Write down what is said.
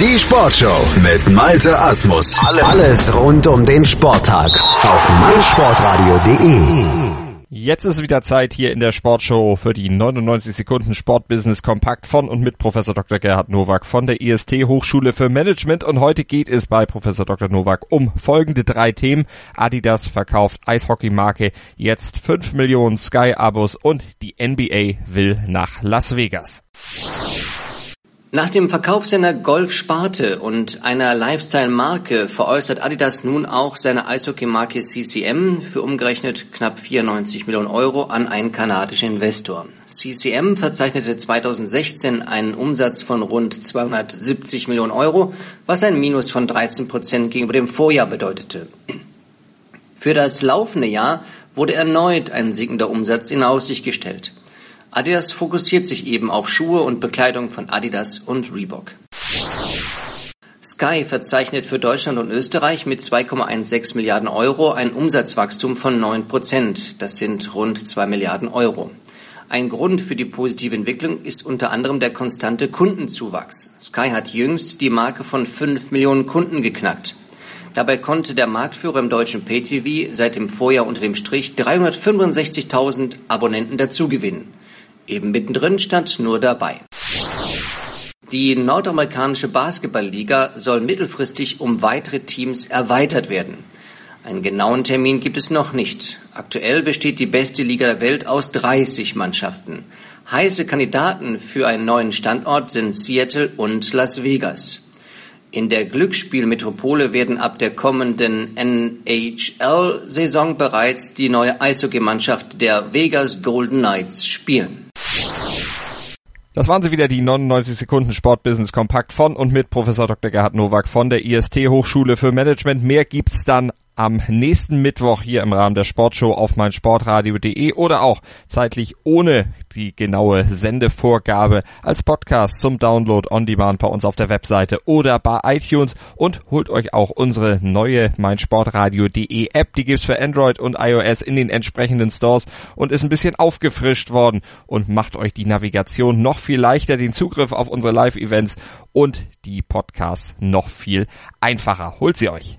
Die Sportshow mit Malte Asmus. Alles rund um den Sporttag auf meinsportradio.de. Jetzt ist wieder Zeit hier in der Sportshow für die 99 Sekunden Sportbusiness Kompakt von und mit Professor Dr. Gerhard Nowak von der IST Hochschule für Management und heute geht es bei Professor Dr. Nowak um folgende drei Themen. Adidas verkauft Eishockeymarke jetzt 5 Millionen Sky Abos und die NBA will nach Las Vegas. Nach dem Verkaufssender Golf Sparte und einer Lifestyle-Marke veräußert Adidas nun auch seine Eishockey-Marke CCM für umgerechnet knapp 94 Millionen Euro an einen kanadischen Investor. CCM verzeichnete 2016 einen Umsatz von rund 270 Millionen Euro, was ein Minus von 13 Prozent gegenüber dem Vorjahr bedeutete. Für das laufende Jahr wurde erneut ein sinkender Umsatz in Aussicht gestellt. Adidas fokussiert sich eben auf Schuhe und Bekleidung von Adidas und Reebok. Sky verzeichnet für Deutschland und Österreich mit 2,16 Milliarden Euro ein Umsatzwachstum von 9 Prozent. Das sind rund 2 Milliarden Euro. Ein Grund für die positive Entwicklung ist unter anderem der konstante Kundenzuwachs. Sky hat jüngst die Marke von 5 Millionen Kunden geknackt. Dabei konnte der Marktführer im deutschen Pay-TV seit dem Vorjahr unter dem Strich 365.000 Abonnenten dazugewinnen. Eben mittendrin stand nur dabei. Die nordamerikanische Basketballliga soll mittelfristig um weitere Teams erweitert werden. Einen genauen Termin gibt es noch nicht. Aktuell besteht die beste Liga der Welt aus 30 Mannschaften. Heiße Kandidaten für einen neuen Standort sind Seattle und Las Vegas. In der Glücksspielmetropole werden ab der kommenden NHL-Saison bereits die neue Eishockeymannschaft der Vegas Golden Knights spielen. Das waren sie wieder, die 99 Sekunden Sportbusiness Kompakt von und mit Professor Dr. Gerhard Nowak von der IST Hochschule für Management. Mehr gibt's dann am nächsten Mittwoch hier im Rahmen der Sportshow auf meinsportradio.de oder auch zeitlich ohne die genaue Sendevorgabe als Podcast zum Download on Demand bei uns auf der Webseite oder bei iTunes und holt euch auch unsere neue meinsportradio.de App, die gibt's für Android und iOS in den entsprechenden Stores und ist ein bisschen aufgefrischt worden und macht euch die Navigation noch viel leichter, den Zugriff auf unsere Live-Events und die Podcasts noch viel einfacher. Holt sie euch!